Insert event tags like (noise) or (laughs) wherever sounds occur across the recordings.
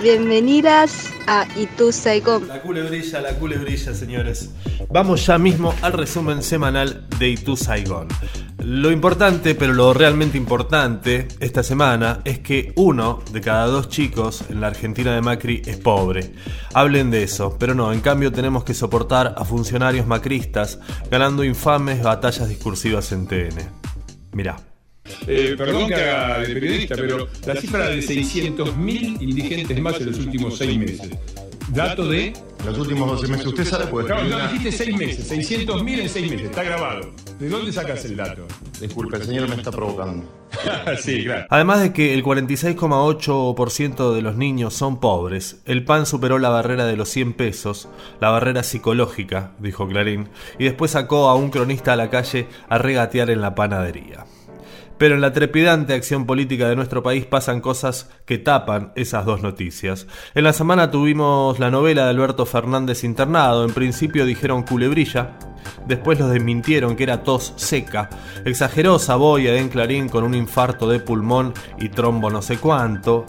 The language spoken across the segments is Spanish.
Bienvenidas a Itu Saigon. La culebrilla, la culebrilla, señores. Vamos ya mismo al resumen semanal de Itu Saigon. Lo importante, pero lo realmente importante esta semana es que uno de cada dos chicos en la Argentina de Macri es pobre. Hablen de eso, pero no, en cambio tenemos que soportar a funcionarios macristas ganando infames batallas discursivas en TN. Mirá. Eh, perdón que haga de periodista, pero la cifra de 600.000 indigentes más en los últimos seis meses. Dato de. Los últimos 12 meses, usted sabe, pues. No, no, dijiste seis meses, 600.000 en seis meses, está grabado. ¿De dónde sacas el dato? Disculpe, el señor me está provocando. (laughs) sí, claro. Además de que el 46,8% de los niños son pobres, el PAN superó la barrera de los 100 pesos, la barrera psicológica, dijo Clarín, y después sacó a un cronista a la calle a regatear en la panadería. Pero en la trepidante acción política de nuestro país pasan cosas que tapan esas dos noticias. En la semana tuvimos la novela de Alberto Fernández internado, en principio dijeron culebrilla, después los desmintieron que era tos seca, exageró Saboya en Clarín con un infarto de pulmón y trombo no sé cuánto.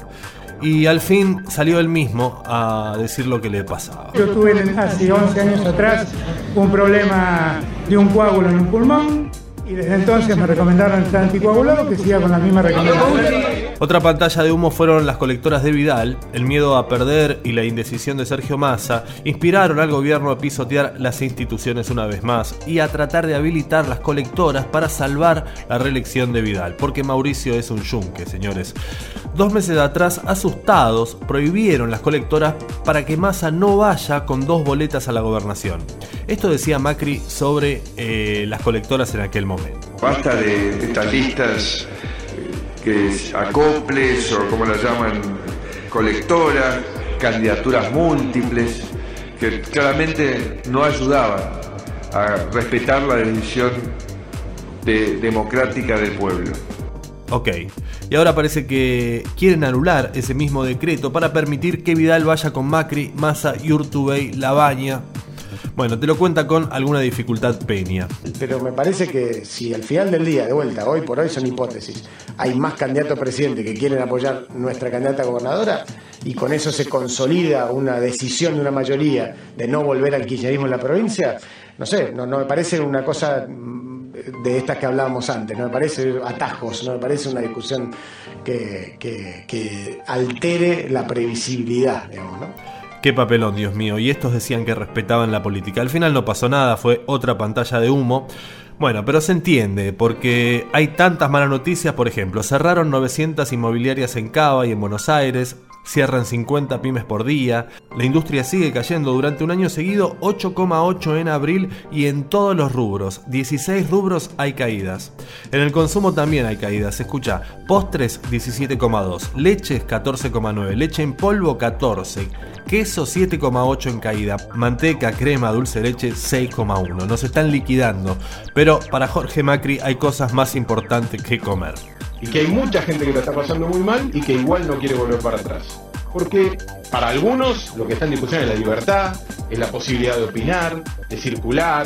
Y al fin salió él mismo a decir lo que le pasaba. Yo tuve hace 11 años atrás un problema de un coágulo en un pulmón y desde entonces me recomendaron estar anticoagulado que siga con la misma recomendación. Otra pantalla de humo fueron las colectoras de Vidal. El miedo a perder y la indecisión de Sergio Massa inspiraron al gobierno a pisotear las instituciones una vez más y a tratar de habilitar las colectoras para salvar la reelección de Vidal. Porque Mauricio es un yunque, señores. Dos meses atrás, asustados, prohibieron las colectoras para que Massa no vaya con dos boletas a la gobernación. Esto decía Macri sobre eh, las colectoras en aquel momento. Basta de listas que es acoples o como las llaman colectoras, candidaturas múltiples, que claramente no ayudaban a respetar la decisión de- democrática del pueblo. Ok, y ahora parece que quieren anular ese mismo decreto para permitir que Vidal vaya con Macri, Massa, Urtubey, Labaña. Bueno, te lo cuenta con alguna dificultad Peña. Pero me parece que si al final del día, de vuelta, hoy por hoy son hipótesis, hay más candidatos a presidente que quieren apoyar nuestra candidata a gobernadora y con eso se consolida una decisión de una mayoría de no volver al kirchnerismo en la provincia, no sé, no, me parece una cosa mm, de estas que hablábamos antes, no me parece atajos, no me parece una discusión que- que altere la previsibilidad, digamos, ¿no? Qué papelón, Dios mío. Y estos decían que respetaban la política. Al final no pasó nada, fue otra pantalla de humo. Bueno, pero se entiende, porque hay tantas malas noticias, por ejemplo, cerraron 900 inmobiliarias en Cava y en Buenos Aires, cierran 50 pymes por día, la industria sigue cayendo durante un año seguido, 8,8 en abril y en todos los rubros, 16 rubros hay caídas. En el consumo también hay caídas, escucha, postres 17,2, leches 14,9, leche en polvo 14, queso 7,8 en caída, manteca, crema, dulce leche 6,1. Nos están liquidando, pero para Jorge Macri hay cosas más importantes que comer. Y que hay mucha gente que lo está pasando muy mal y que igual no quiere volver para atrás. Porque para algunos lo que está en discusión es la libertad, es la posibilidad de opinar, de circular,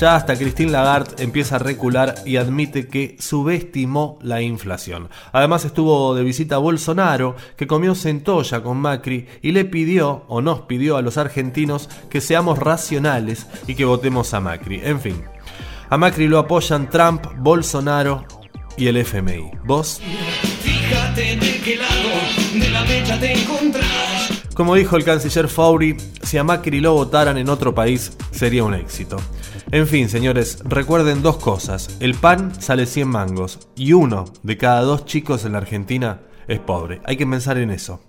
Ya hasta Christine Lagarde empieza a recular y admite que subestimó la inflación. Además estuvo de visita a Bolsonaro, que comió centolla con Macri y le pidió, o nos pidió a los argentinos, que seamos racionales y que votemos a Macri. En fin, a Macri lo apoyan Trump, Bolsonaro y el FMI. ¿Vos? Fíjate de qué lado de la mecha te encontrás. Como dijo el canciller Fauri, si a Macri lo votaran en otro país sería un éxito. En fin, señores, recuerden dos cosas. El pan sale 100 mangos y uno de cada dos chicos en la Argentina es pobre. Hay que pensar en eso.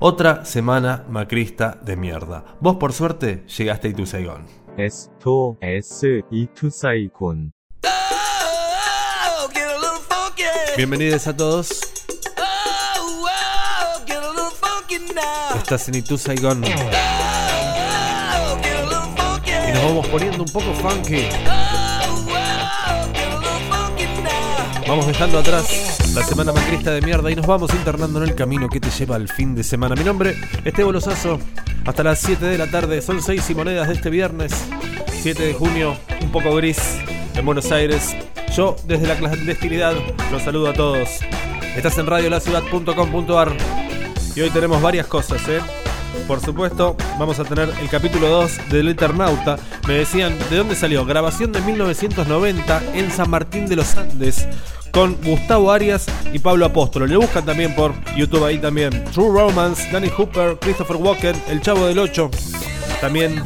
Otra semana macrista de mierda. Vos por suerte llegaste a Ituzaingón. S2 S 이 Bienvenidos a todos. Oh, oh. Estás en. Oh, a little funky. Y nos vamos poniendo un poco funky. Oh, oh. Vamos dejando atrás la semana macrista de mierda y nos vamos internando en el camino que te lleva al fin de semana. Mi nombre, Esteban Lozazo. Hasta las 7 de la tarde. Son 6 y monedas de este viernes, 7 de junio, un poco gris en Buenos Aires. Yo, desde la clandestinidad, los saludo a todos. Estás en radiolaciudad.com.ar. Y hoy tenemos varias cosas, ¿eh? Por supuesto, vamos a tener el capítulo 2 del Eternauta. Me decían, ¿de dónde salió? Grabación de 1990 en San Martín de los Andes con Gustavo Arias y Pablo Apóstolo. Le buscan también por YouTube ahí también. True Romance, Danny Hooper, Christopher Walken, El Chavo del 8. También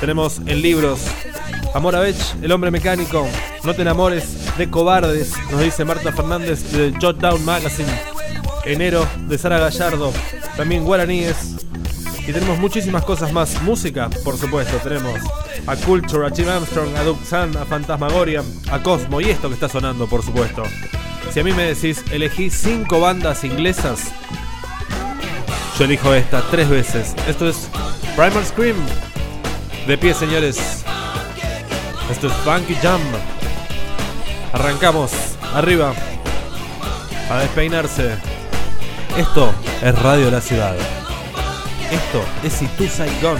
tenemos en libros Amor a Bech, El Hombre Mecánico, No te enamores de cobardes, nos dice Marta Fernández de Jot Down Magazine. Enero de Sara Gallardo, también guaraníes. Y tenemos muchísimas cosas más. Música, por supuesto. Tenemos a Culture, a Jim Armstrong, a Duke Sun, a Fantasmagoria, a Cosmo y esto que está sonando, por supuesto. Si a mí me decís, elegí cinco bandas inglesas, yo elijo esta tres veces. Esto es Primal Scream. De pie, señores. Esto es Funky Jam. Arrancamos. Arriba. A despeinarse. Esto es Radio La Ciudad. Esto es Itu Saigon.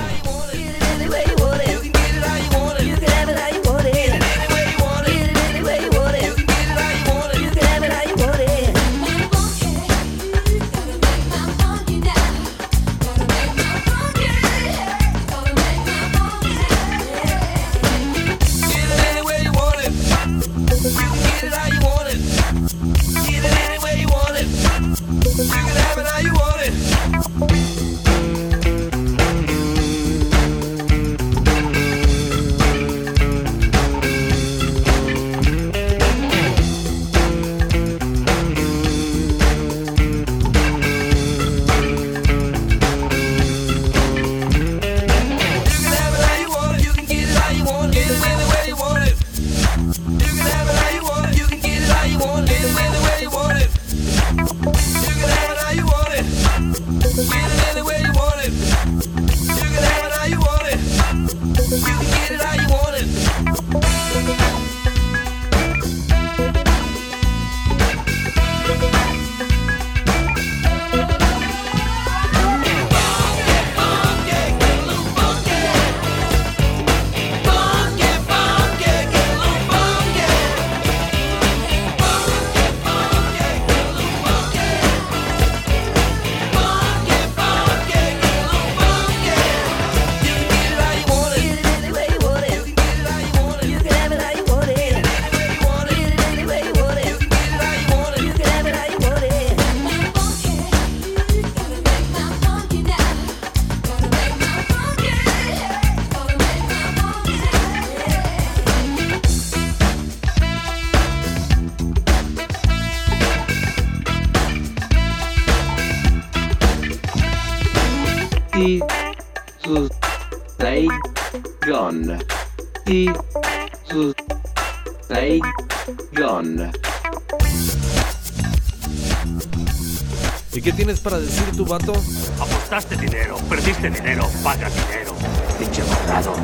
Vato? Apostaste dinero, perdiste dinero, paga dinero. Pinche borrado.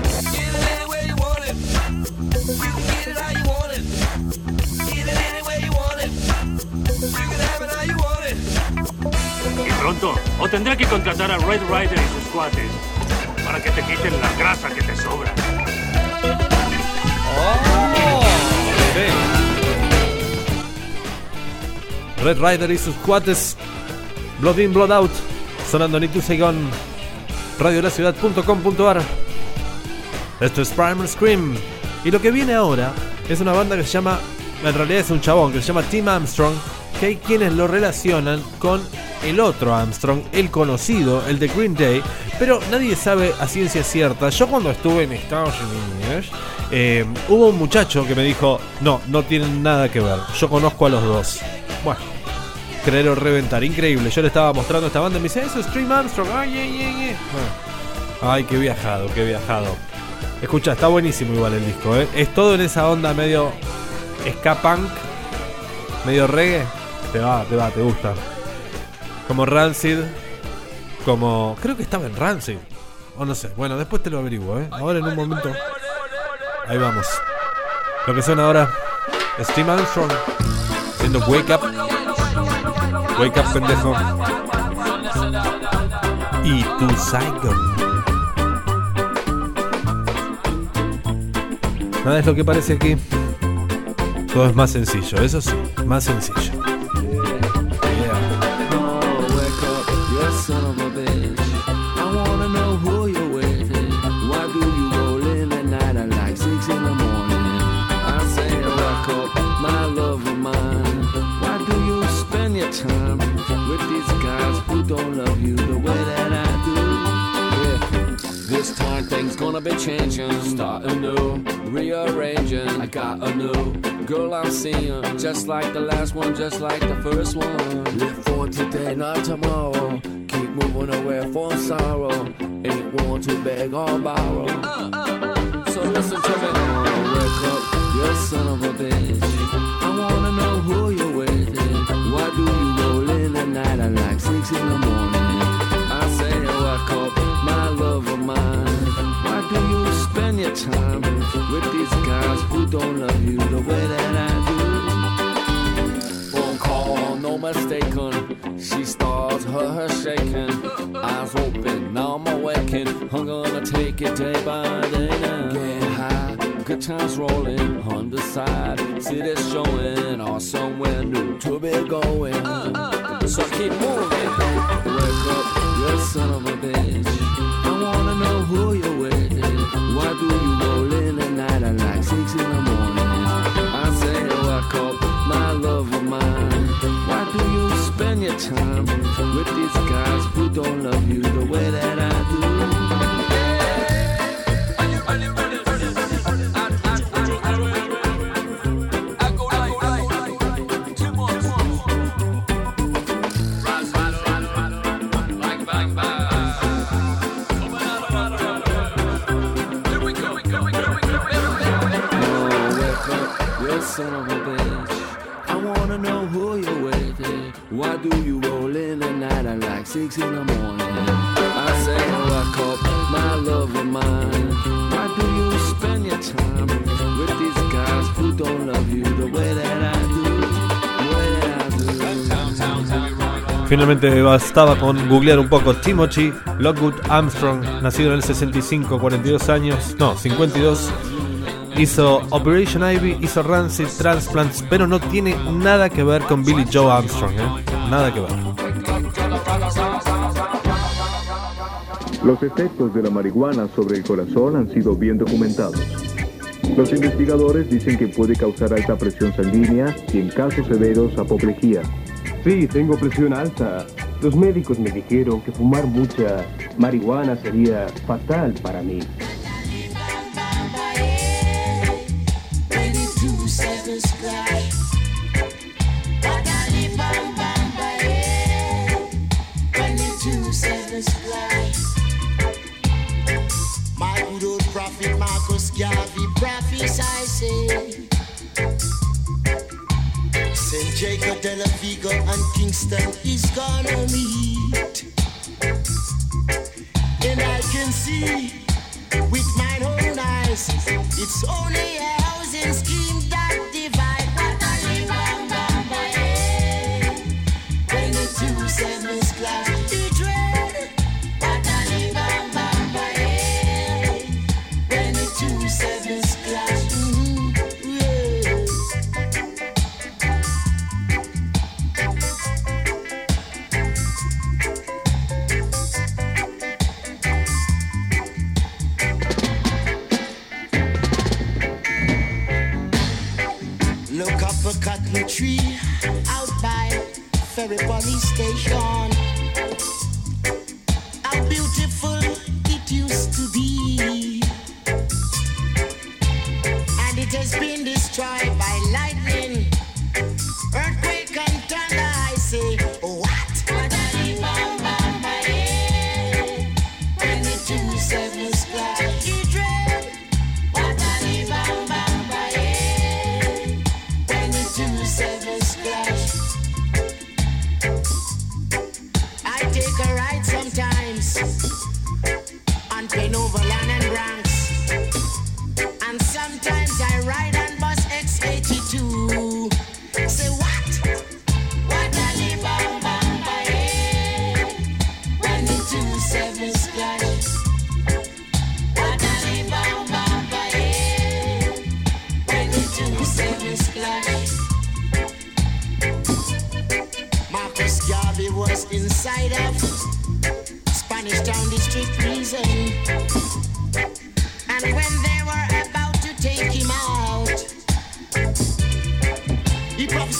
Y pronto, o tendré que contratar a Red Rider y sus cuates para que te quiten la grasa que te sobra. Red Rider y sus cuates. Blood in, Blood out. Sonando en Saigon. Radiolaciudad.com.ar. Esto es Primal Scream. Y lo que viene ahora es una banda que se llama. En realidad es un chabón que se llama Tim Armstrong. Que hay quienes lo relacionan con el otro Armstrong, el conocido, el de Green Day. Pero nadie sabe a ciencia cierta. Yo cuando estuve en Estados Unidos. eh, hubo un muchacho que me dijo: No, no tienen nada que ver. Yo conozco a los dos. Bueno, creer o reventar, increíble. Yo le estaba mostrando esta banda y me dice, eso es Stream Armstrong. Ay, ay, ay, ay. Ay, qué viajado, qué viajado. Escucha, está buenísimo igual el disco, ¿eh? Es todo en esa onda medio ska punk, medio reggae. Te va, te va, te gusta. Como Rancid, como... Creo que estaba en Rancid. O no sé. Bueno, después te lo averiguo, ¿eh? Ahora en un momento... Ahí vamos. Lo que suena ahora Tim Armstrong haciendo Wake Up. Wake Up, pendejo. Y tu Saigon. Nada es lo que parece aquí. Todo es más sencillo, eso sí, más sencillo. Got a new girl I'm seeing, just like the last one, just like the first one. Live for today, not tomorrow. Keep moving away from sorrow. Ain't one to beg or borrow. So listen to me. Wake up, you son of a bitch. I wanna know who you're with. Why do you roll in the night like six in the morning? Time with these guys who don't love you the way that I do? Phone call, no mistaken. She starts her, her shaking. Eyes open, now I'm awakened. I'm gonna take it day by day now. Get high, good times rolling on the side. City's showing or somewhere new to be going. So keep moving. Wake up, you son of a bitch. Time. Finalmente bastaba con googlear un poco Timothy Lockwood Armstrong, nacido en el 65, 42 años, no, 52. Hizo Operation Ivy, hizo Rancid Transplants, pero no tiene nada que ver con Billy Joe Armstrong, ¿eh? Nada que ver. Los efectos de la marihuana sobre el corazón han sido bien documentados. Los investigadores dicen que puede causar alta presión sanguínea y en casos severos apoplejía. Sí, tengo presión alta. Los médicos me dijeron que fumar mucha marihuana sería fatal para mí. See. With mine own eyes It's only a housing scheme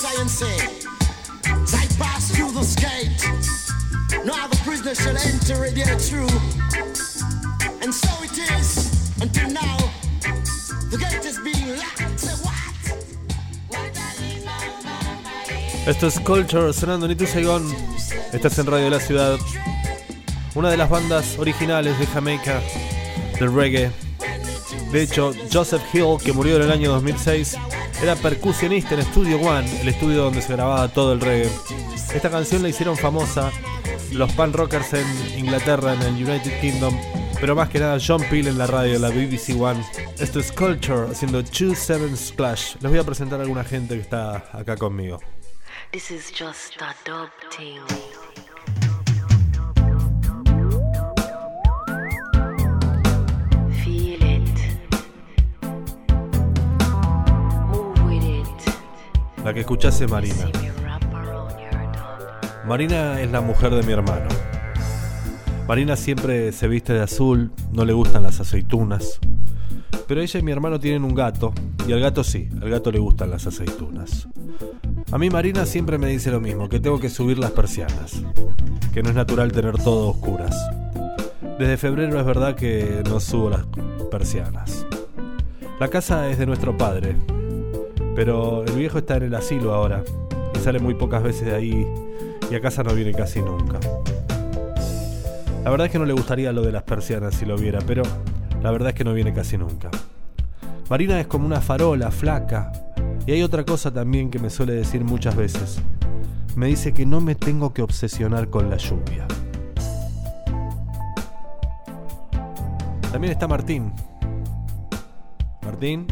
As I? Esto es Culture sonando en Itu Saigon. Estás en Radio de la Ciudad. Una de las bandas originales de Jamaica del reggae. De hecho, Joseph Hill, que murió en el año 2006, era percusionista en Studio One, el estudio donde se grababa todo el reggae. Esta canción la hicieron famosa los pan rockers en Inglaterra, en el United Kingdom, pero más que nada John Peel en la radio, la BBC One. Esto es Culture haciendo 2-7 Splash. Les voy a presentar a alguna gente que está acá conmigo. This is just a La que escuchás es Marina. Marina es la mujer de mi hermano. Marina siempre se viste de azul, no le gustan las aceitunas. Pero ella y mi hermano tienen un gato, y al gato sí, al gato le gustan las aceitunas. A mí Marina siempre me dice lo mismo, que tengo que subir las persianas, que no es natural tener todo a oscuras. Desde febrero es verdad que no subo las persianas. La casa es de nuestro padre, pero el viejo está en el asilo ahora y sale muy pocas veces de ahí y a casa no viene casi nunca. La verdad es que no le gustaría lo de las persianas si lo viera, pero la verdad es que no viene casi nunca. Marina es como una farola, flaca, y hay otra cosa también que me suele decir muchas veces. Me dice que no me tengo que obsesionar con la lluvia. También está Martín. Martín,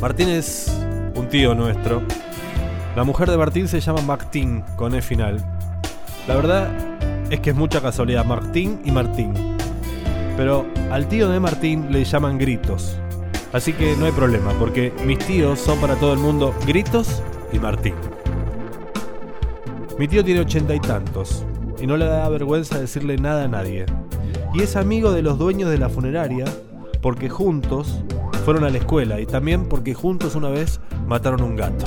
Martín es un tío nuestro. La mujer de Martín se llama Martín, con E final. La verdad es que es mucha casualidad, Martín y Martín. Pero al tío de Martín le llaman gritos. Así que no hay problema, porque mis tíos son para todo el mundo gritos y Martín. Mi tío tiene ochenta y tantos, y no le da vergüenza decirle nada a nadie. Y es amigo de los dueños de la funeraria, porque juntos fueron a la escuela y también porque juntos una vez mataron un gato.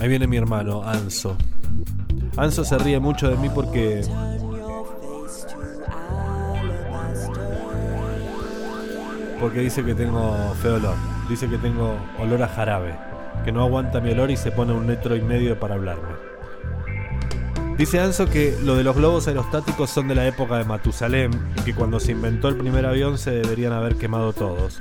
Ahí viene mi hermano, Anso. Anso se ríe mucho de mí porque porque dice que tengo feo olor. Dice que tengo olor a jarabe, que no aguanta mi olor y se pone un metro y medio para hablarme. Dice Anso que lo de los globos aerostáticos son de la época de Matusalem y que cuando se inventó el primer avión se deberían haber quemado todos.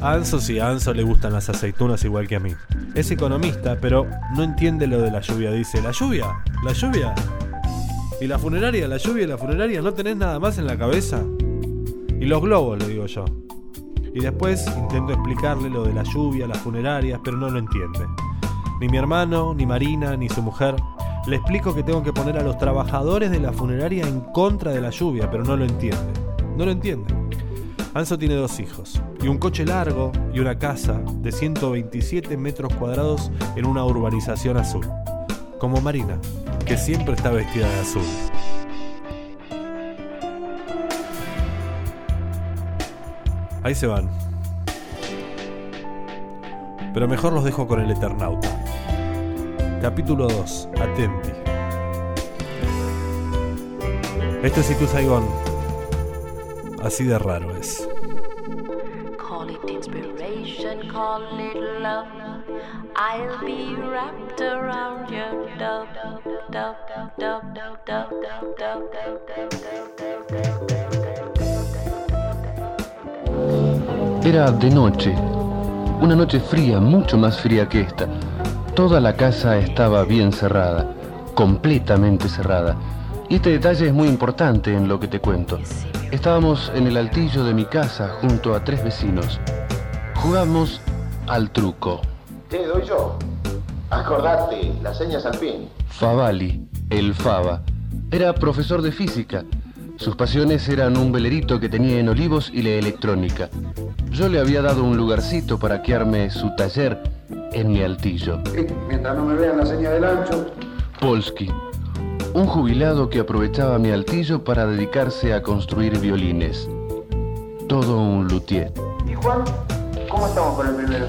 A Anso sí, a Anso le gustan las aceitunas igual que a mí. Es economista, pero no entiende lo de la lluvia. Dice, ¿la lluvia? ¿La lluvia? ¿Y la funeraria? ¿La lluvia y la funeraria? ¿No tenés nada más en la cabeza? Y los globos, le digo yo. Y después intento explicarle lo de la lluvia, las funerarias, pero no lo entiende. Ni mi hermano, ni Marina, ni su mujer. Le explico que tengo que poner a los trabajadores de la funeraria en contra de la lluvia, pero no lo entiende. No lo entiende. Anso tiene dos hijos, y un coche largo y una casa de 127 metros cuadrados en una urbanización azul. Como Marina, que siempre está vestida de azul. Ahí se van. Pero mejor los dejo con el Eternauta. Capítulo 2. Atenti. Esto es Saigon. Así de raro es. Call it inspiration, call it love. I'll be wrapped around your Era de noche, una noche fría, mucho más fría que esta. Toda la casa estaba bien cerrada, completamente cerrada. Y este detalle es muy importante en lo que te cuento. Estábamos en el altillo de mi casa junto a tres vecinos. Jugamos al truco. Te doy yo. Acordate, las señas al fin. Favali, el Fava, era profesor de física. Sus pasiones eran un velerito que tenía en Olivos y la electrónica. Yo le había dado un lugarcito para que arme su taller en mi altillo. Mientras no me vean la señal del ancho. Polsky, un jubilado que aprovechaba mi altillo para dedicarse a construir violines. Todo un luthier. ¿Y Juan? ¿Cómo estamos con el primero?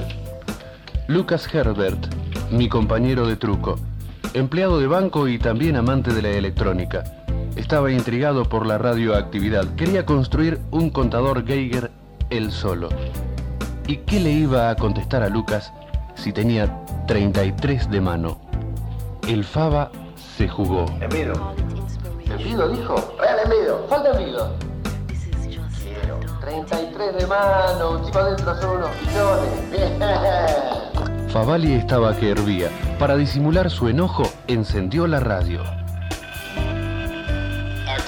Lucas Herbert, mi compañero de truco, empleado de banco y también amante de la electrónica. Estaba intrigado por la radioactividad. Quería construir un contador Geiger él solo. ¿Y qué le iba a contestar a Lucas si tenía 33 de mano? El Faba se jugó. Envido. ¿Envido dijo? Real envido. Falta envido. Quiero. 33 de mano, un chico adentro son unos millones. Bien. Favali estaba que hervía. Para disimular su enojo, encendió la radio.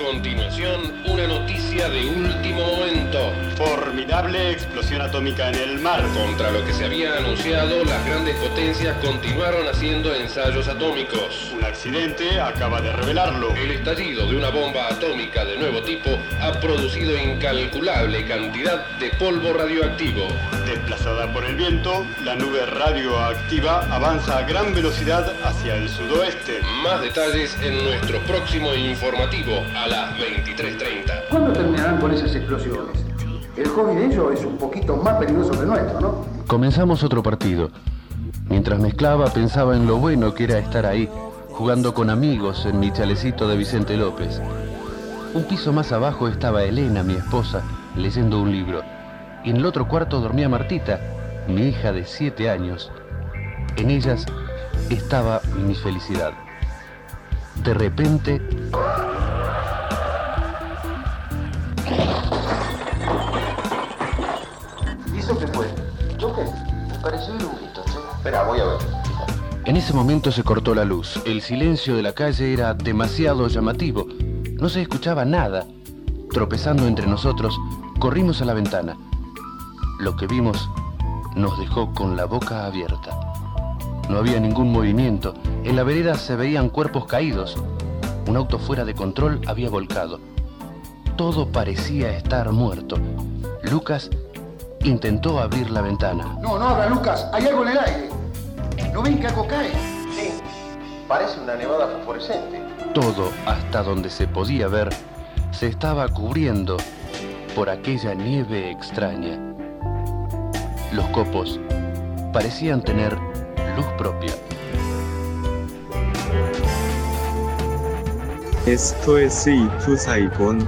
Continuación, una noticia de último momento. Formidable explosión atómica en el mar. Contra lo que se había anunciado, las grandes potencias continuaron haciendo ensayos atómicos. Un accidente acaba de revelarlo. El estallido de una bomba atómica de nuevo tipo ha producido incalculable cantidad de polvo radioactivo. Desplazada por el viento, la nube radioactiva avanza a gran velocidad hacia el sudoeste. Más detalles en nuestro próximo informativo a las 23.30. ¿Cuándo terminarán con esas explosiones? El hobby de ellos es un poquito más peligroso que nuestro, ¿no? Comenzamos otro partido. Mientras mezclaba pensaba en lo bueno que era estar ahí, jugando con amigos en mi chalecito de Vicente López. Un piso más abajo estaba Elena, mi esposa, leyendo un libro. Y en el otro cuarto dormía Martita, mi hija de siete años. En ellas estaba mi felicidad. De repente... En ese momento se cortó la luz. El silencio de la calle era demasiado llamativo. No se escuchaba nada. Tropezando entre nosotros, corrimos a la ventana. Lo que vimos nos dejó con la boca abierta. No había ningún movimiento. En la vereda se veían cuerpos caídos. Un auto fuera de control había volcado. Todo parecía estar muerto. Lucas intentó abrir la ventana. No, no abra, Lucas. Hay algo en el aire. ¿No ven que algo cae? Sí. Parece una nevada fosforescente. Todo, hasta donde se podía ver, se estaba cubriendo por aquella nieve extraña. Los copos parecían tener luz propia. Esto es Saigon.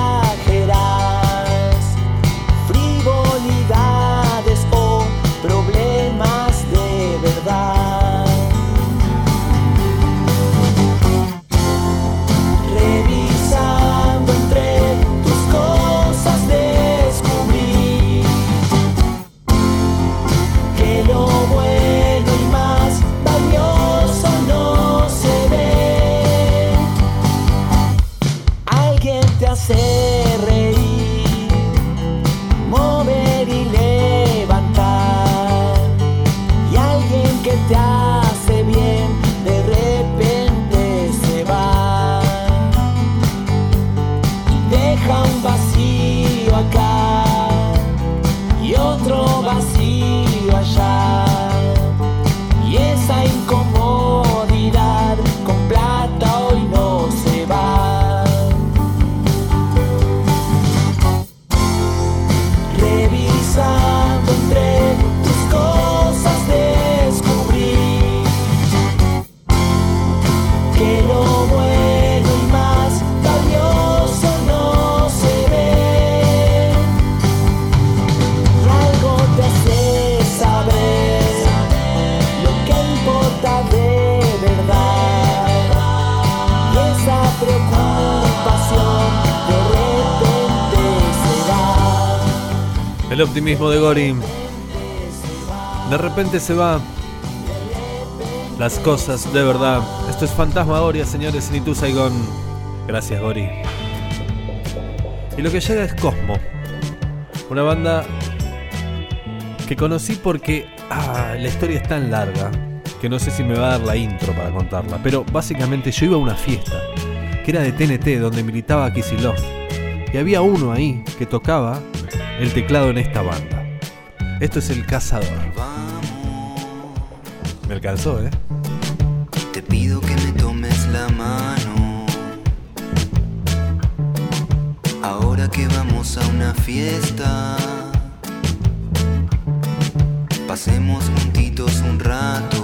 El optimismo de Gorin. De repente se va. Las cosas de verdad. Esto es Fantasmagoria, señores, en Itu Saigon. Gracias, Gori. Y lo que llega es Cosmo. Una banda que conocí porque ah, la historia es tan larga que no sé si me va a dar la intro para contarla. Pero básicamente yo iba a una fiesta que era de TNT donde militaba Kisilov. Y había uno ahí que tocaba el teclado en esta banda. Esto es El Cazador. Me alcanzó, ¿eh? Te pido que me tomes la mano. Ahora que vamos a una fiesta. Pasemos juntitos un rato.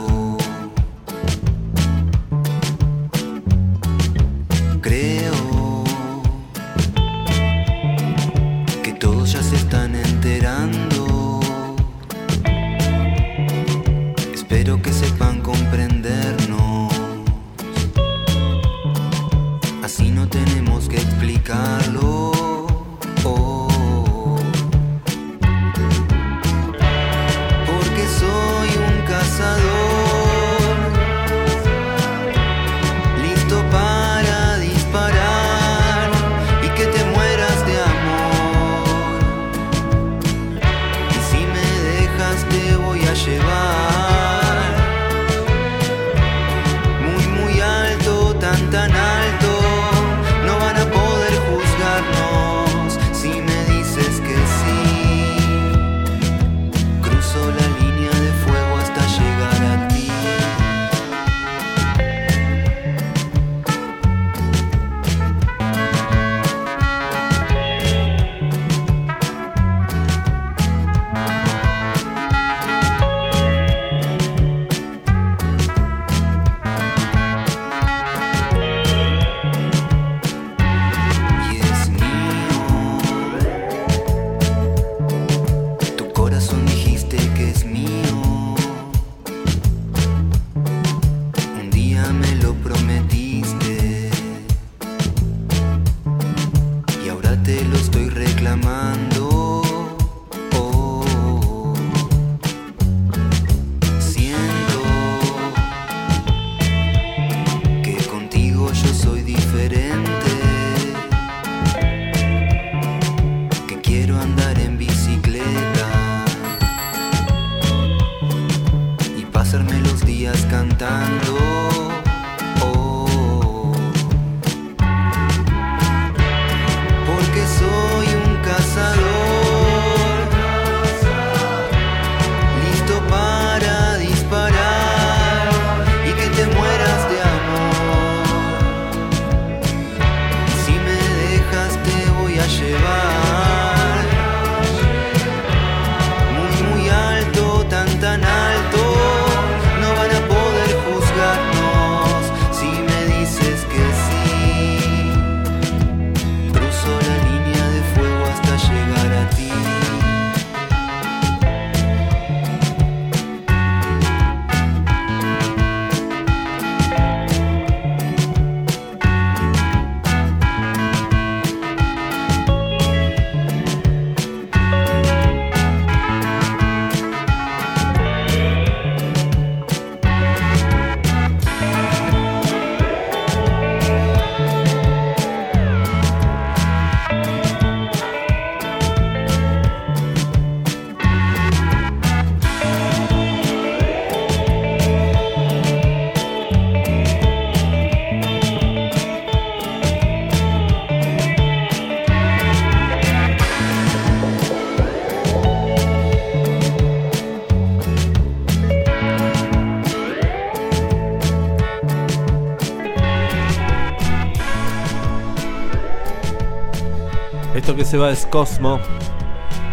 Es Cosmo.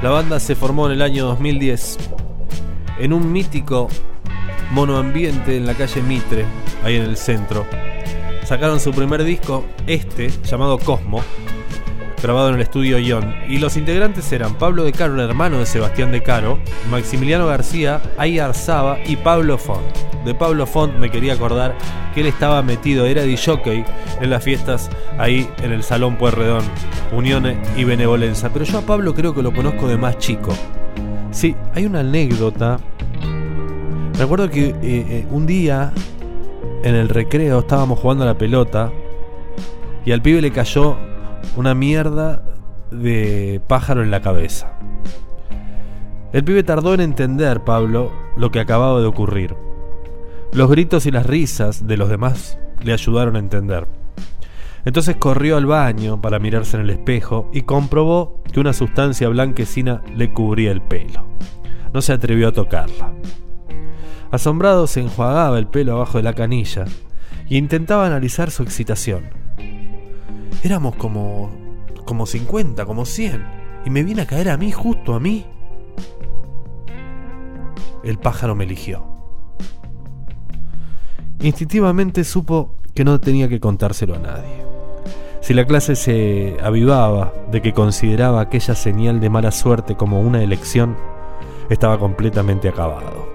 La banda se formó en el año 2010 en un mítico monoambiente en la calle Mitre, ahí en el centro. Sacaron su primer disco, este, llamado Cosmo, grabado en el estudio Ion. Y los integrantes eran Pablo De Caro, el hermano de Sebastián De Caro, Maximiliano García, Ayar Saba y Pablo Font. De Pablo Font me quería acordar que él estaba metido, era DJ en las fiestas ahí en el Salón Pueyrredón, Uniones y Benevolencia. Pero yo a Pablo creo que lo conozco de más chico. Sí, hay una anécdota. Recuerdo que eh, eh, un día en el recreo estábamos jugando a la pelota y al pibe le cayó una mierda de pájaro en la cabeza. El pibe tardó en entender, Pablo, lo que acababa de ocurrir. Los gritos y las risas de los demás le ayudaron a entender. Entonces corrió al baño para mirarse en el espejo y comprobó que una sustancia blanquecina le cubría el pelo. No se atrevió a tocarla. Asombrado se enjuagaba el pelo abajo de la canilla y intentaba analizar su excitación. Éramos como como 50, como 100 y me viene a caer a mí justo a mí. El pájaro me eligió. Instintivamente supo que no tenía que contárselo a nadie. Si la clase se avivaba de que consideraba aquella señal de mala suerte como una elección, estaba completamente acabado.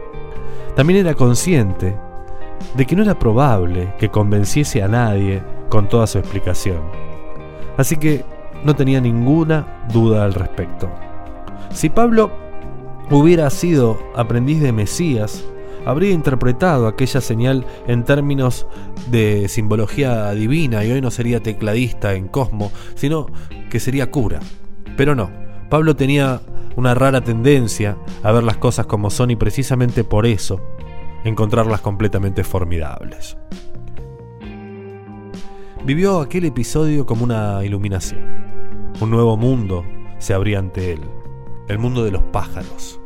También era consciente de que no era probable que convenciese a nadie con toda su explicación. Así que no tenía ninguna duda al respecto. Si Pablo hubiera sido aprendiz de Mesías, habría interpretado aquella señal en términos de simbología divina y hoy no sería tecladista en Cosmo, sino que sería cura. Pero no, Pablo tenía una rara tendencia a ver las cosas como son y precisamente por eso encontrarlas completamente formidables. Vivió aquel episodio como una iluminación. Un nuevo mundo se abría ante él, el mundo de los pájaros.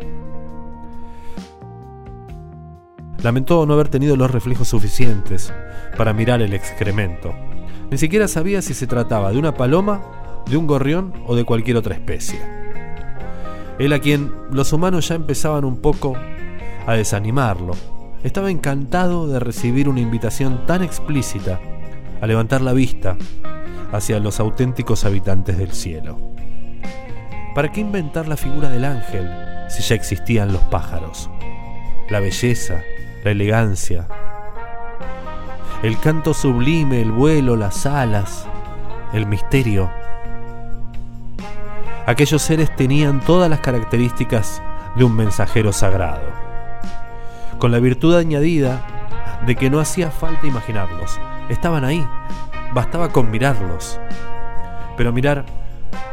Lamentó no haber tenido los reflejos suficientes para mirar el excremento. Ni siquiera sabía si se trataba de una paloma, de un gorrión o de cualquier otra especie. Él a quien los humanos ya empezaban un poco a desanimarlo, estaba encantado de recibir una invitación tan explícita a levantar la vista hacia los auténticos habitantes del cielo. ¿Para qué inventar la figura del ángel si ya existían los pájaros? La belleza, la elegancia, el canto sublime, el vuelo, las alas, el misterio. Aquellos seres tenían todas las características de un mensajero sagrado, con la virtud añadida de que no hacía falta imaginarlos, estaban ahí, bastaba con mirarlos. Pero mirar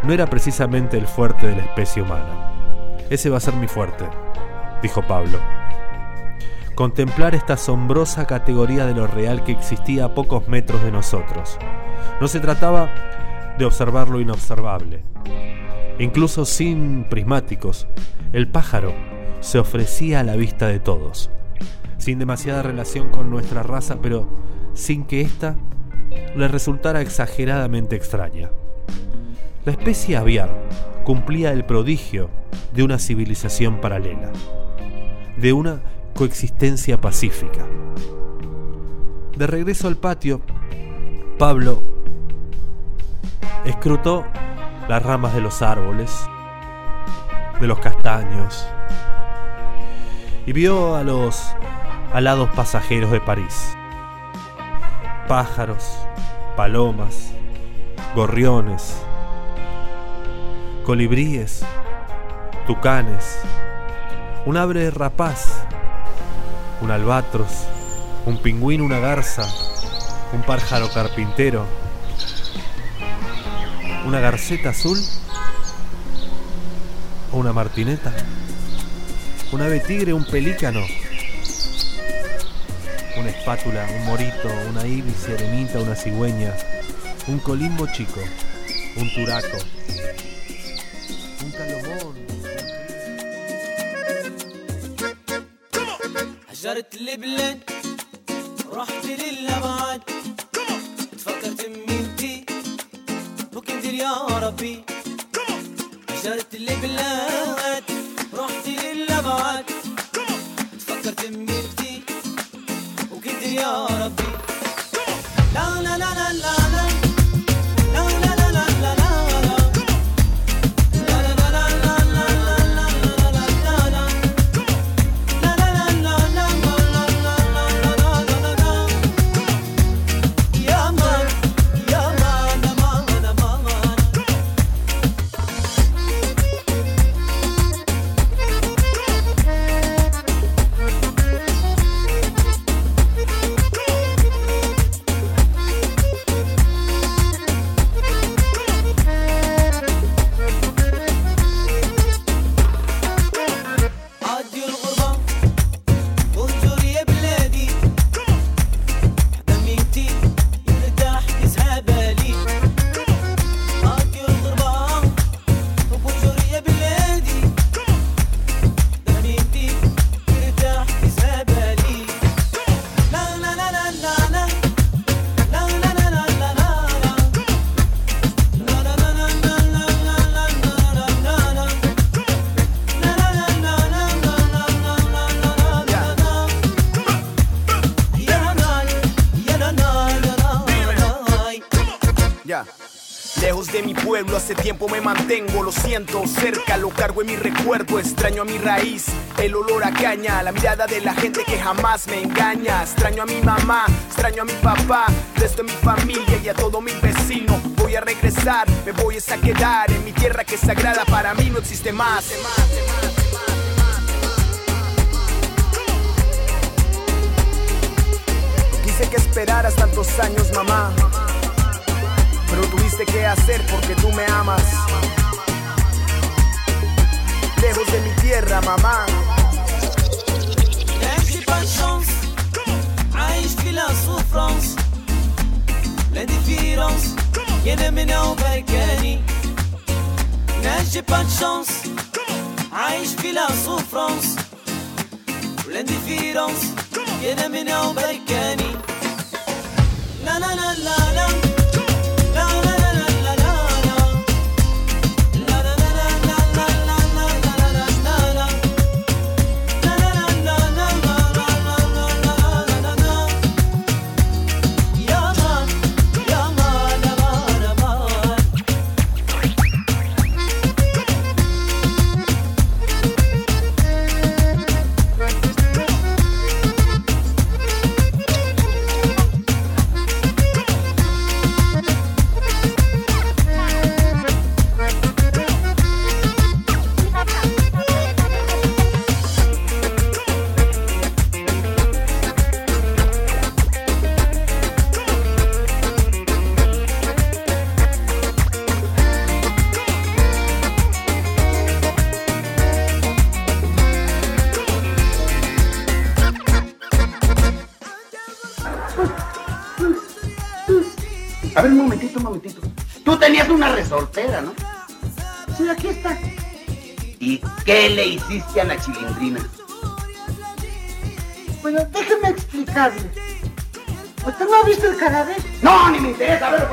no era precisamente el fuerte de la especie humana. Ese va a ser mi fuerte, dijo Pablo contemplar esta asombrosa categoría de lo real que existía a pocos metros de nosotros. No se trataba de observar lo inobservable. Incluso sin prismáticos, el pájaro se ofrecía a la vista de todos, sin demasiada relación con nuestra raza, pero sin que ésta le resultara exageradamente extraña. La especie aviar cumplía el prodigio de una civilización paralela, de una coexistencia pacífica. De regreso al patio, Pablo escrutó las ramas de los árboles, de los castaños, y vio a los alados pasajeros de París. Pájaros, palomas, gorriones, colibríes, tucanes, un ave rapaz un albatros, un pingüino, una garza, un pájaro carpintero, una garceta azul o una martineta, un ave tigre, un pelícano, una espátula, un morito, una ibis, eremita, una cigüeña, un colimbo chico, un turaco, هجرت البلاد رحت للأبعاد. تفكرت ميتي وكنت يا ربي. هجرت البلاد رحت للأبعاد. تفكرت ميتي hace tiempo me mantengo, lo siento cerca, lo cargo en mi recuerdo, extraño a mi raíz, el olor a caña, la mirada de la gente que jamás me engaña, extraño a mi mamá, extraño a mi papá, resto de mi familia y a todos mis vecinos, voy a regresar, me voy a quedar en mi tierra que es sagrada, para mí no existe más. Quise que esperaras tantos años, mamá pero tuviste que hacer porque tú me amas. Lejos de mi tierra, mamá. Même pas de chance, aïe, je file en souffrance. L'indifférence, y'a des ménants balkany. Même j'ai pas de chance, aïe, La la la la la. A ver, un momentito, un momentito. Tú tenías una resortera, ¿no? Sí, aquí está. ¿Y qué le hiciste a la chilindrina? Bueno, déjeme explicarle. ¿Usted no ha visto el cadáver? No, ni me interesa, a ver.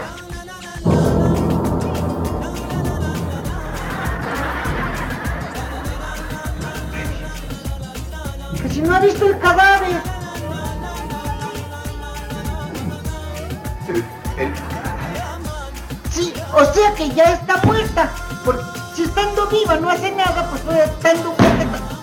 Que si no ha visto el cadáver. O sea que ya está muerta. Porque si estando viva no hace nada, pues no estando muerta.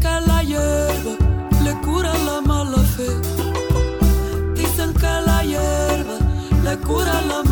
Dicen la hierba le cura la mala fe. Dicen que la hierba le cura la mala fe.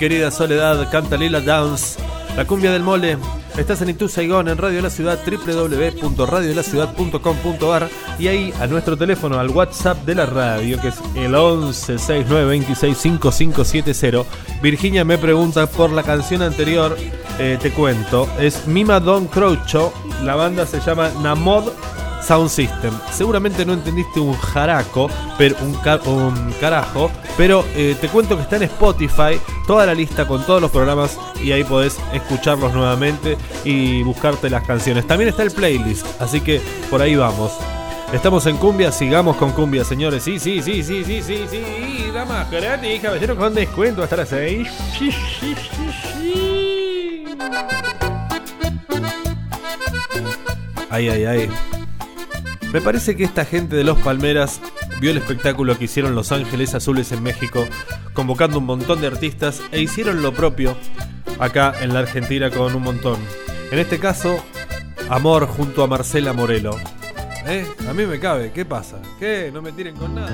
Querida Soledad canta Lila Downs, la cumbia del mole. Estás en Itu Saigón en Radio de la Ciudad, www.radiolaciudad.com.ar y ahí a nuestro teléfono, al WhatsApp de la radio, que es el 11 69 26 5570. Virginia me pregunta por la canción anterior, eh, te cuento, es Mima Don Croucho, la banda se llama Namod Sound System. Seguramente no entendiste un jaraco, pero un, un carajo, pero eh, te cuento que está en Spotify toda la lista con todos los programas y ahí podés escucharlos nuevamente y buscarte las canciones. También está el playlist, así que por ahí vamos. Estamos en cumbia, sigamos con cumbia, señores. Sí, sí, sí, sí, sí, sí, sí. Damas gratis, caballeros con descuento hasta las 6. Sí, sí, sí, sí. Ay, ay, ay. Me parece que esta gente de Los Palmeras vio el espectáculo que hicieron Los Ángeles Azules en México, convocando un montón de artistas e hicieron lo propio acá en la Argentina con un montón. En este caso, Amor junto a Marcela Morelo. ¿Eh? A mí me cabe, ¿qué pasa? ¿Qué? No me tiren con nada.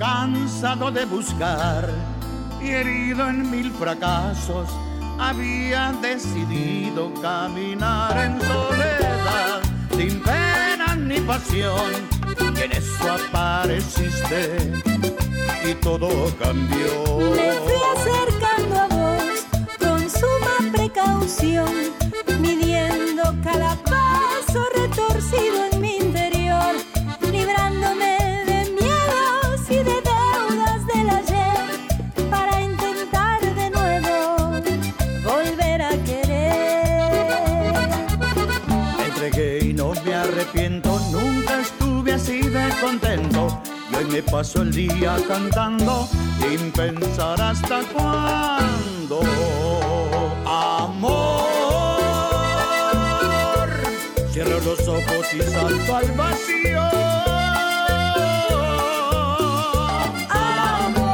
cansado de buscar y herido en mil fracasos, había decidido caminar en soledad, sin pena ni pasión, y en eso apareciste y todo cambió. Me fui acercando a vos con suma precaución, midiendo cada paso retorcido me paso el día cantando sin pensar hasta cuándo. Amor, cierro los ojos y salto al vacío. Amor,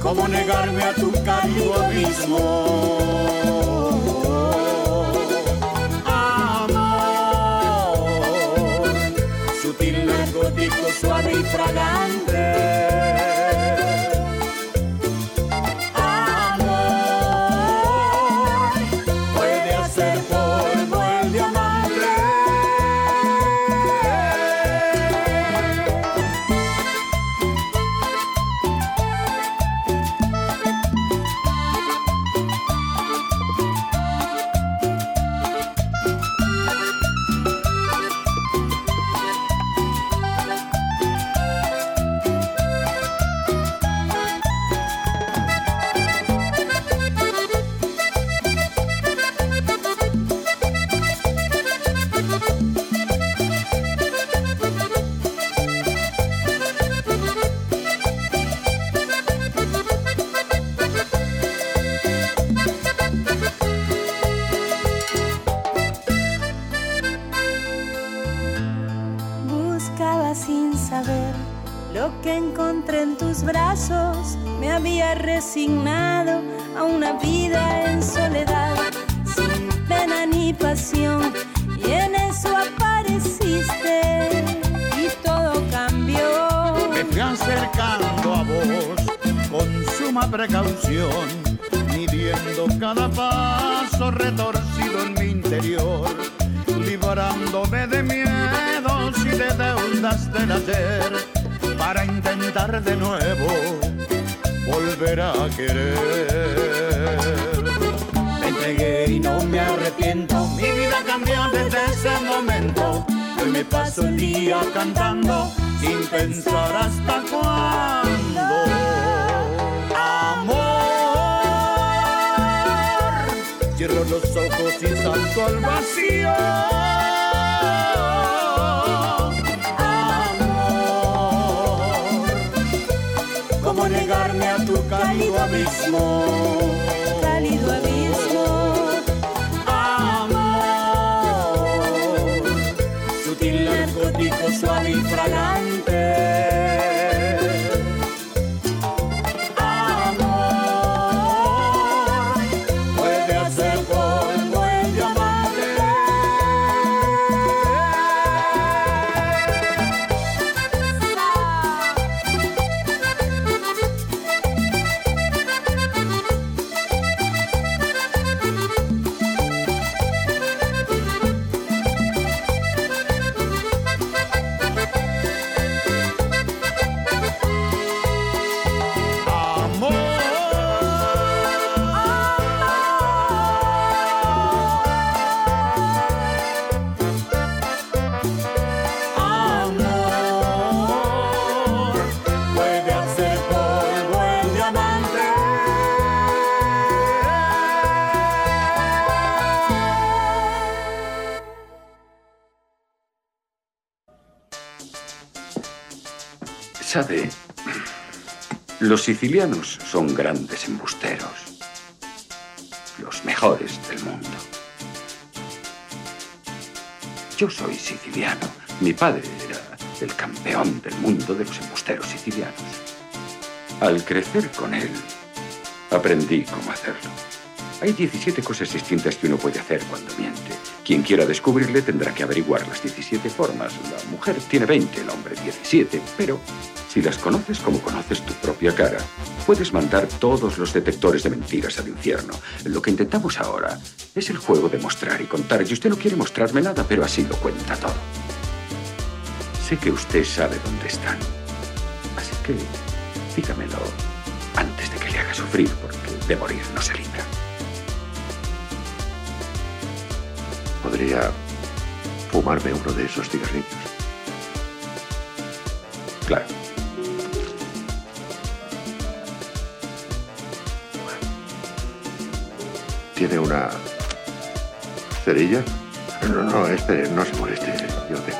¿cómo negarme a tu cálido abismo? Suave y fragante. Me paso el día cantando sin pensar hasta cuándo. Amor, cierro los ojos y salto al vacío. Amor, ¿cómo negar cálido abismo, cálido abismo. Sicilianos son grandes embusteros, los mejores del mundo. Yo soy siciliano. Mi padre era el campeón del mundo de los embusteros sicilianos. Al crecer con él, aprendí cómo hacerlo. Hay 17 cosas distintas que uno puede hacer cuando miente. Quien quiera descubrirle tendrá que averiguar las 17 formas. La mujer tiene 20, el hombre 17, pero si las conoces como conoces tu propia cara, puedes mandar todos los detectores de mentiras al infierno. Lo que intentamos ahora es el juego de mostrar y contar. Y usted no quiere mostrarme nada, pero así lo cuenta todo. Sé que usted sabe dónde están. Así que dígamelo antes de que le haga sufrir, porque de morir no se libra. Podría fumarme uno de esos cigarrillos. Claro. ¿Tiene una cerilla? No, no, este no se moleste, yo tengo.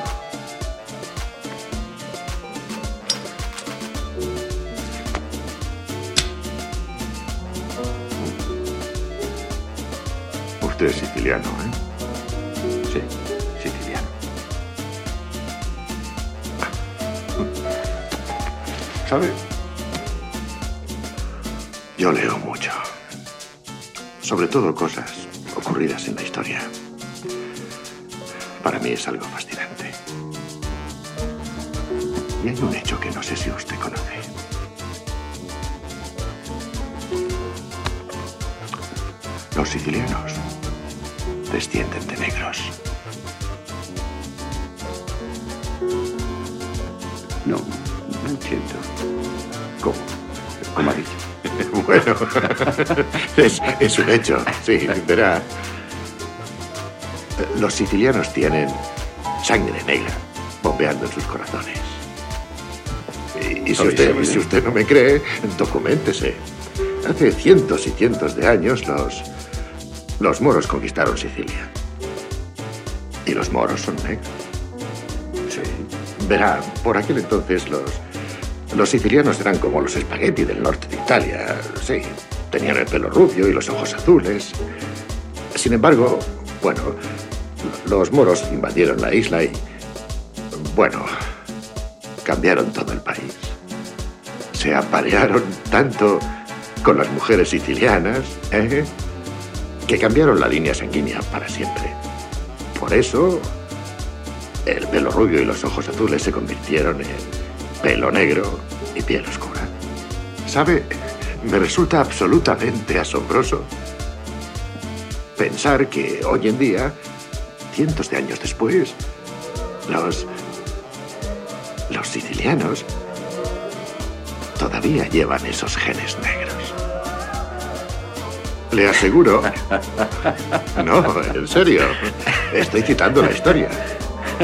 Usted es siciliano, ¿eh? Sí, siciliano. ¿Sabe? Yo leo mucho. Sobre todo cosas ocurridas en la historia. Para mí es algo fascinante. Y hay un hecho que no sé si usted conoce. Los sicilianos descienden de negros. No, no entiendo. ¿Cómo? ¿Cómo ha dicho? (laughs) bueno, (laughs) es, un hecho, sí, (laughs) verá. Los sicilianos tienen sangre negra bombeando en sus corazones. Y, y si, usted, si usted no me cree, documentese. Hace cientos y cientos de años los, los moros conquistaron Sicilia. Y los moros son negros. Sí. Verá, por aquel entonces los, los sicilianos eran como los espagueti del norte de Italia. Sí, tenían el pelo rubio y los ojos azules. Sin embargo, bueno, los moros invadieron la isla y, bueno, cambiaron todo el país. Se aparearon tanto con las mujeres sicilianas, ¿eh? que cambiaron la línea sanguínea para siempre. Por eso, el pelo rubio y los ojos azules se convirtieron en pelo negro y piel oscura. ¿Sabe? Me resulta absolutamente asombroso pensar que hoy en día, cientos de años después, los. los sicilianos todavía llevan esos genes negros. Le aseguro. (laughs) No, en serio. Estoy citando la historia.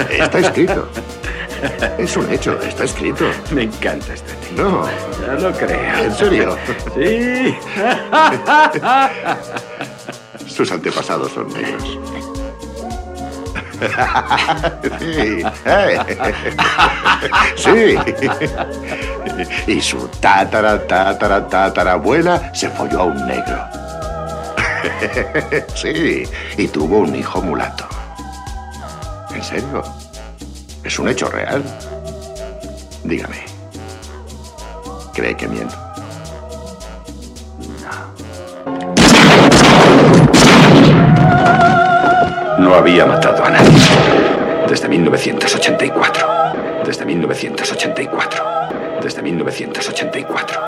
Está escrito. Es un hecho, está escrito. Me encanta este tío. No. Ya lo creo. ¿En serio? Sí. (laughs) Sus antepasados son negros. (laughs) sí. eh. sí. Y su tatara, tatara, tatarabuela se folló a un negro. (laughs) sí. Y tuvo un hijo mulato. ¿En serio? ¿Es un hecho real? Dígame. ¿Cree que miento? No había matado a nadie. Desde 1984. Desde 1984. Desde 1984.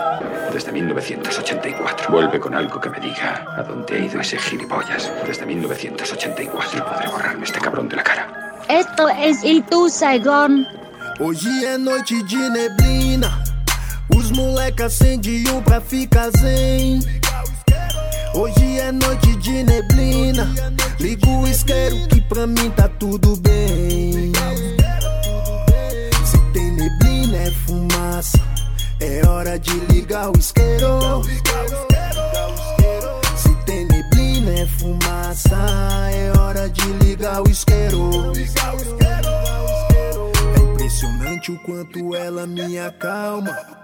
Desde 1984. Vuelve con algo que me diga a dónde ha ido ese gilipollas. Desde 1984 podré borrarme este cabrón de la cara. Esto es Itu Saigon. Hoje é noite de neblina. Os moleque acende um pra ficar zen. Hoje é noite de neblina. Liga o isqueiro que pra mim tá tudo bem. Se tem neblina é fumaça. É hora de ligar o isqueiro. Se tem neblina é fumaça. É hora de ligar o isqueiro. É impressionante o quanto ela me acalma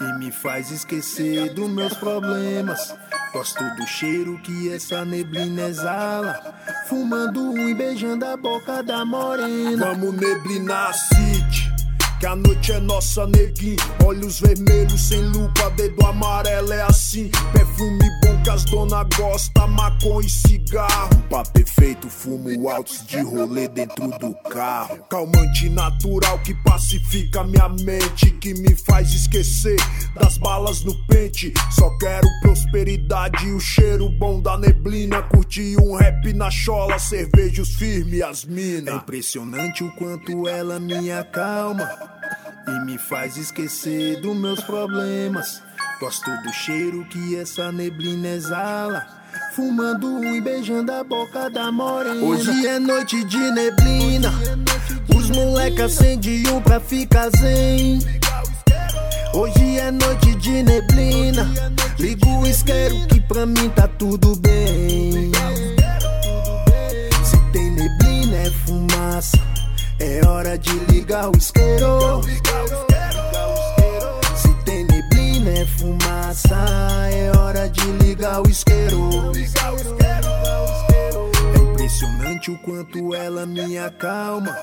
e me faz esquecer dos meus problemas. Gosto do cheiro que essa neblina exala, fumando um e beijando a boca da morena. Vamos neblinar a city. Que a noite é nossa, neguinho. Olhos vermelhos sem lupa, dedo amarelo é assim. Perfume que as dona gosta, maconha e cigarro. Pra perfeito, fumo altos de rolê dentro do carro. Calmante natural que pacifica minha mente, que me faz esquecer das balas no pente. Só quero prosperidade e o cheiro bom da neblina. Curti um rap na chola, cervejos firmes, as mina. É impressionante o quanto ela me acalma e me faz esquecer dos meus problemas. Gosto do cheiro que essa neblina exala. Fumando um e beijando a boca da morena. Hoje é noite de neblina. Os moleque acende um pra ficar zen. Hoje é noite de neblina. Liga o isqueiro que pra mim tá tudo bem. Se tem neblina é fumaça. É hora de ligar o isqueiro. Fumaça. É hora de ligar o isqueiro. É impressionante o quanto ela me acalma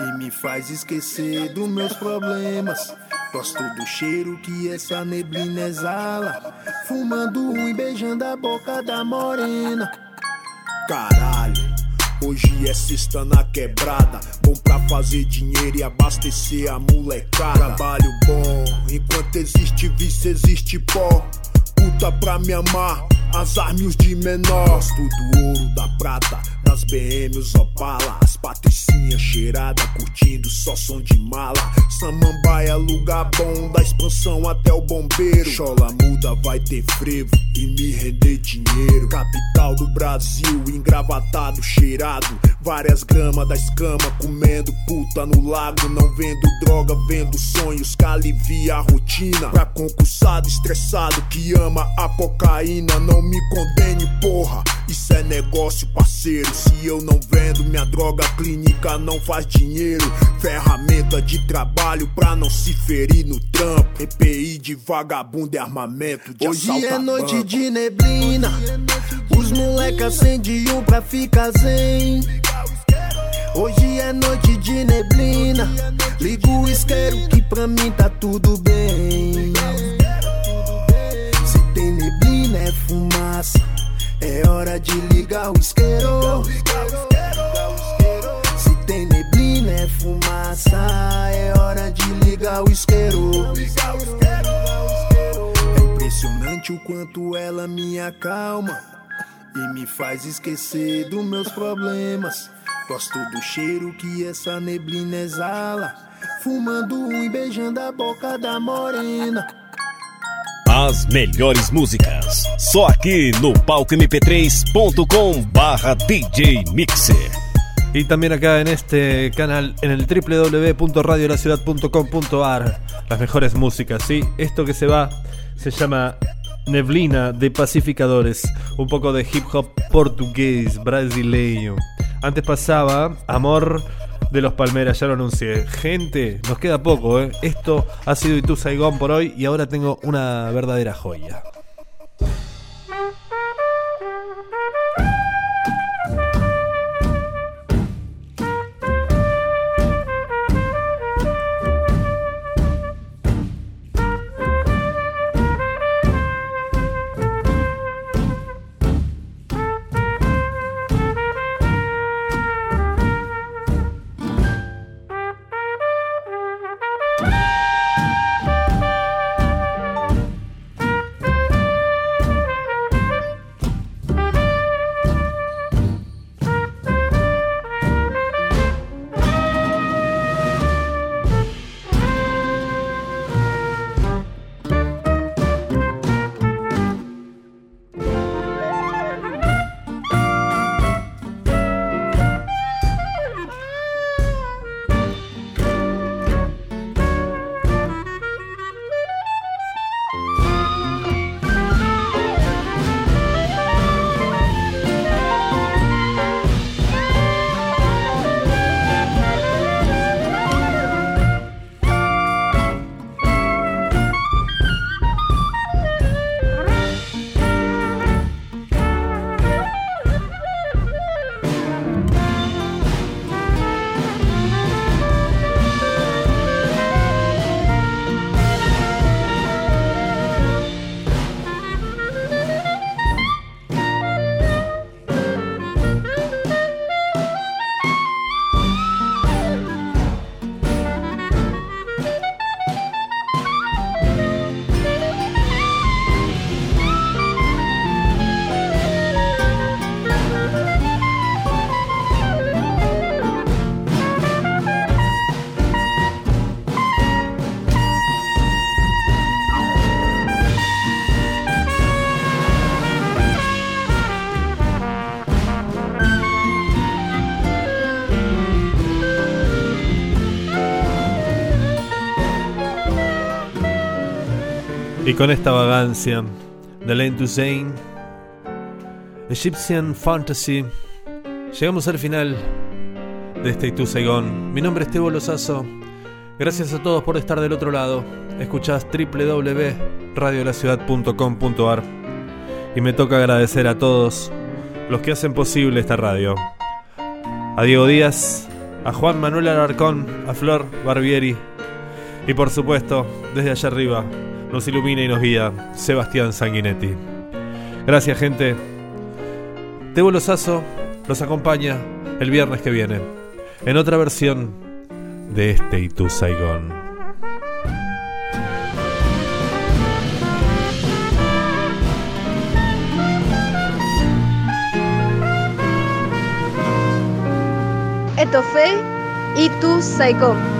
e me faz esquecer dos meus problemas. Gosto do cheiro que essa neblina exala, fumando um e beijando a boca da morena. Caralho. Hoje é sexta na quebrada, bom pra fazer dinheiro e abastecer a molecada. Trabalho bom, enquanto existe vício, existe pó. Puta pra me amar, as armas de menor. Gosto do ouro, da prata, das BM, os Opala. As patricinhas cheirada, curtindo só som de mala. Samambaia, lugar bom, da expansão até o bombeiro. Chola muda, vai ter frevo e me render dinheiro. Capital do Brasil, engravatado, cheirado. Várias gramas da escama, comendo puta no lago. Não vendo droga, vendo sonhos que alivia a rotina. Pra concursado, estressado, que ama a cocaína. Não me condene, porra. Isso é negócio, parceiro. Se eu não vendo minha droga, clínica não faz dinheiro. Ferramenta de trabalho pra não se ferir no trampo. EPI de vagabundo e armamento de Hoje é noite banco. de neblina. Os moleque acende um pra ficar zen. Hoje é noite de neblina. Liga o isqueiro que pra mim tá tudo bem. Se tem neblina é fumaça. É hora de ligar o isqueiro. Se tem neblina é fumaça. É hora de ligar o isqueiro. É impressionante o quanto ela me acalma e me faz esquecer dos meus problemas. Gosto do cheiro que essa neblina exala, fumando um e beijando a boca da morena. As melhores músicas, só aqui no palcomp3.com barra DJ Mixer. Y también acá en este canal, en el www.radiolaciudad.com.ar, las mejores músicas, ¿sí? Esto que se va se llama Neblina de Pacificadores, un poco de hip hop portugués, brasileño. Antes pasaba Amor de los Palmeras, ya lo anuncié. Gente, nos queda poco, ¿eh? Esto ha sido Itu Saigón por hoy y ahora tengo una verdadera joya. Con esta vagancia de Lane to Zane, Egyptian Fantasy, llegamos al final de este Itu Saigon. Mi nombre es Tebo Lozazo. Gracias a todos por estar del otro lado. Escuchás www.radiolaciudad.com.ar y me toca agradecer a todos los que hacen posible esta radio. A Diego Díaz, a Juan Manuel Alarcón, a Flor Barbieri y por supuesto, desde allá arriba, nos ilumina y nos guía Sebastián Sanguinetti. Gracias, gente. Tebo Lozazo los acompaña el viernes que viene en otra versión de este Itu Saigón. Esto fue Itu Saigon.